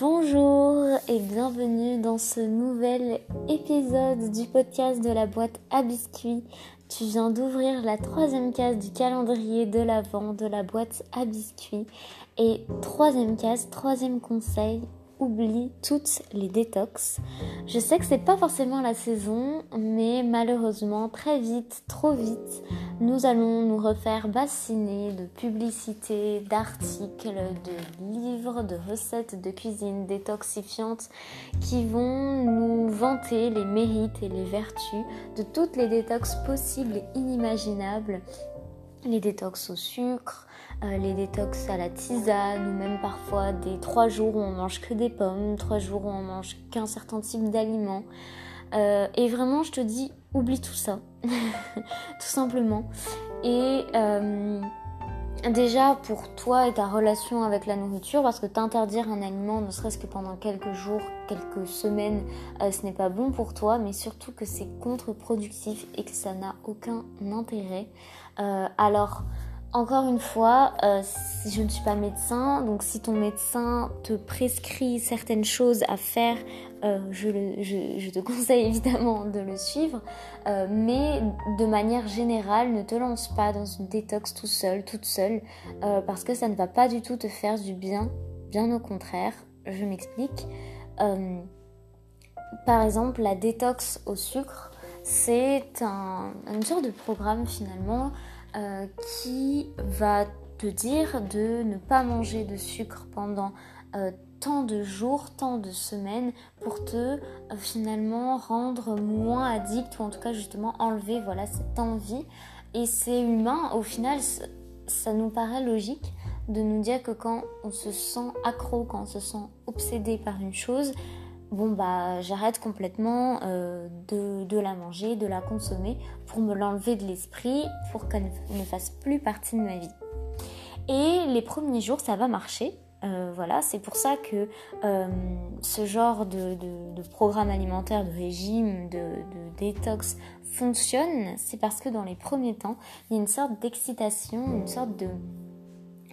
Bonjour et bienvenue dans ce nouvel épisode du podcast de la boîte à biscuits. Tu viens d'ouvrir la troisième case du calendrier de l'avant de la boîte à biscuits. Et troisième case, troisième conseil, oublie toutes les détox. Je sais que c'est pas forcément la saison, mais malheureusement, très vite, trop vite, nous allons nous refaire bassiner de publicités, d'articles, de livres, de recettes de cuisine détoxifiantes qui vont nous vanter les mérites et les vertus de toutes les détox possibles et inimaginables. Les détox au sucre, les détox à la tisane ou même parfois des trois jours où on mange que des pommes, trois jours où on mange qu'un certain type d'aliments. Euh, et vraiment, je te dis, oublie tout ça, tout simplement. Et euh, déjà pour toi et ta relation avec la nourriture, parce que t'interdire un aliment, ne serait-ce que pendant quelques jours, quelques semaines, ce n'est pas bon pour toi, mais surtout que c'est contre-productif et que ça n'a aucun intérêt. alors encore une fois, euh, je ne suis pas médecin, donc si ton médecin te prescrit certaines choses à faire, euh, je, te conseille évidemment de le suivre, euh, mais de manière générale, ne te lance pas dans une détox tout seul, toute seule, parce que ça ne va pas du tout te faire du bien, bien au contraire, je m'explique. par exemple, la détox au sucre, c'est un, une sorte de programme finalement euh, qui va te dire de ne pas manger de sucre pendant euh, tant de jours, tant de semaines pour te euh, finalement rendre moins addict ou en tout cas justement enlever voilà cette envie. Et c'est humain au final ça nous paraît logique de nous dire que quand on se sent accro, quand on se sent obsédé par une chose, bon bah j'arrête complètement euh, de, la manger, de la consommer pour me l'enlever de l'esprit, pour qu'elle ne fasse plus partie de ma vie. Et les premiers jours ça va marcher. Euh, voilà, c'est pour ça que euh, ce genre de, programme alimentaire, de régime, de, de détox fonctionne. C'est parce que dans les premiers temps, il y a une sorte d'excitation, une sorte de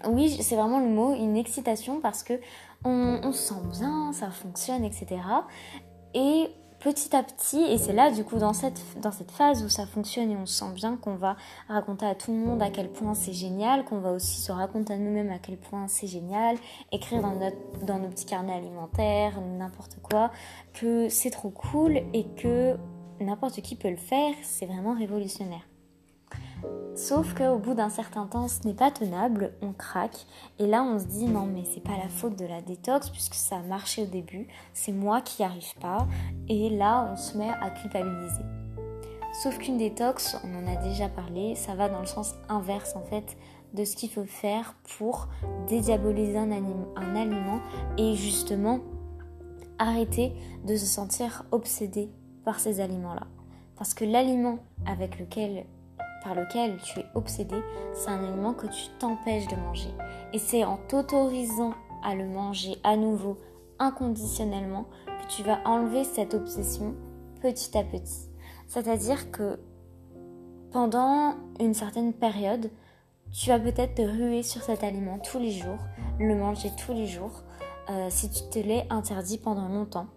oui, c'est vraiment le mot, une excitation parce que on, se sent bien, ça fonctionne, etc. Et petit à petit, et c'est là du coup dans cette, dans cette phase où ça fonctionne et on se sent bien qu'on va raconter à tout le monde à quel point c'est génial, qu'on va aussi se raconter à nous-mêmes à quel point c'est génial, écrire dans, notre, dans nos petits carnets alimentaires, n'importe quoi, que c'est trop cool et que n'importe qui peut le faire, c'est vraiment révolutionnaire. Sauf qu'au bout d'un certain temps, ce n'est pas tenable, on craque. Et là, on se dit non, mais c'est pas la faute de la détox puisque ça a marché au début, c'est moi qui n'y arrive pas. Et là, on se met à culpabiliser. Sauf qu'une détox, on en a déjà parlé, ça va dans le sens inverse en fait de ce qu'il faut faire pour dédiaboliser un, un aliment et justement arrêter de se sentir obsédé par ces aliments-là. Parce que l'aliment avec lequel par lequel tu es obsédé, c'est un aliment que tu t'empêches de manger. Et c'est en t'autorisant à le manger à nouveau, inconditionnellement, que tu vas enlever cette obsession petit à petit. C'est-à-dire que pendant une certaine période, tu vas peut-être te ruer sur cet aliment tous les jours, le manger tous les jours, euh, si tu te l'es interdit pendant longtemps.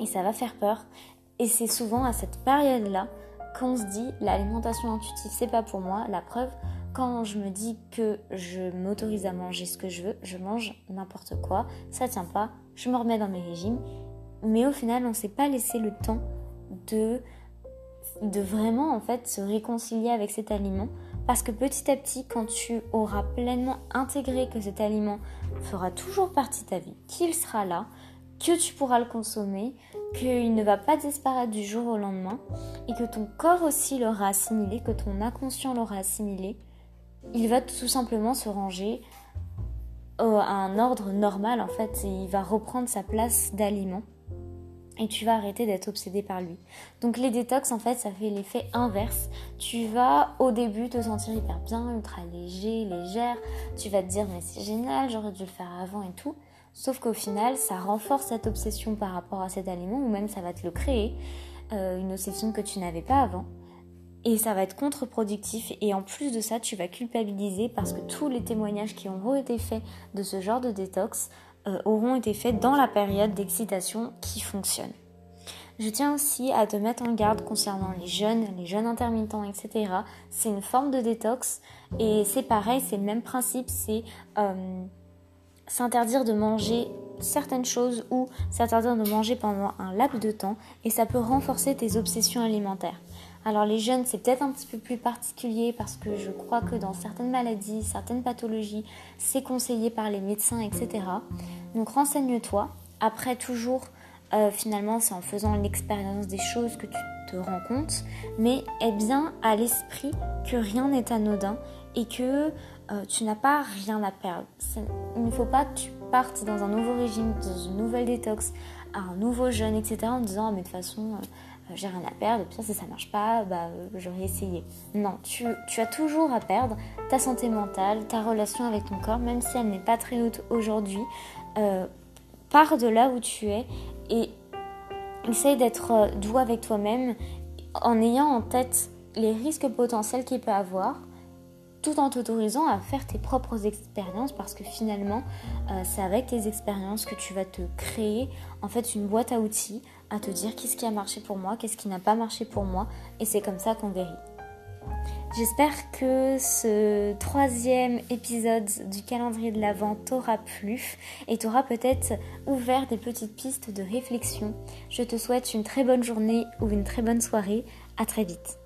Et ça va faire peur. Et c'est souvent à cette période-là quand on se dit l'alimentation intuitive c'est pas pour moi, la preuve, quand je me dis que je m'autorise à manger ce que je veux, je mange n'importe quoi, ça tient pas, je me remets dans mes régimes, mais au final on s'est pas laissé le temps de de vraiment en fait se réconcilier avec cet aliment. Parce que petit à petit quand tu auras pleinement intégré que cet aliment fera toujours partie de ta vie, qu'il sera là, que tu pourras le consommer, qu'il ne va pas disparaître du jour au lendemain et que ton corps aussi l'aura assimilé, que ton inconscient l'aura assimilé, il va tout simplement se ranger à un ordre normal en fait et il va reprendre sa place d'aliment et tu vas arrêter d'être obsédé par lui. Donc les détox en fait ça fait l'effet inverse. Tu vas au début te sentir hyper bien, ultra léger, légère, tu vas te dire mais c'est génial, j'aurais dû le faire avant et tout. Sauf qu'au final, ça renforce cette obsession par rapport à cet aliment, ou même ça va te le créer, euh, une obsession que tu n'avais pas avant. Et ça va être contre-productif. Et en plus de ça, tu vas culpabiliser parce que tous les témoignages qui ont été faits de ce genre de détox euh, auront été faites dans la période d'excitation qui fonctionne. Je tiens aussi à te mettre en garde concernant les jeunes, les jeunes intermittents, etc. C'est une forme de détox et c'est pareil, c'est le même principe, c'est euh, s'interdire de manger certaines choses ou s'interdire de manger pendant un laps de temps et ça peut renforcer tes obsessions alimentaires. Alors les jeunes, c'est peut-être un petit peu plus particulier parce que je crois que dans certaines maladies, certaines pathologies, c'est conseillé par les médecins, etc. Donc renseigne-toi. Après, toujours, euh, finalement, c'est en faisant l'expérience des choses que tu te rends compte, mais aie bien à l'esprit que rien n'est anodin et que euh, tu n'as pas rien à perdre. Il ne faut pas que tu partes dans un nouveau régime, dans une nouvelle détox, un nouveau jeûne, etc. en disant ah, mais de toute façon euh, j'ai rien à perdre, puis si ça marche pas, bah euh, j'aurais essayé. Non, tu, as toujours à perdre ta santé mentale, ta relation avec ton corps, même si elle n'est pas très haute aujourd'hui. pars de là où tu es et essaye d'être doux avec toi-même en ayant en tête les risques potentiels qu'il peut avoir tout en t'autorisant à faire tes propres expériences parce que finalement euh, c'est avec tes expériences que tu vas te créer en fait une boîte à outils à te dire qu'est-ce qui a marché pour moi, qu'est-ce qui n'a pas marché pour moi et c'est comme ça qu'on guérit. J'espère que ce troisième épisode du calendrier de l'Avent t'aura plu et t'aura peut-être ouvert des petites pistes de réflexion. Je te souhaite une très bonne journée ou une très bonne soirée. À très vite.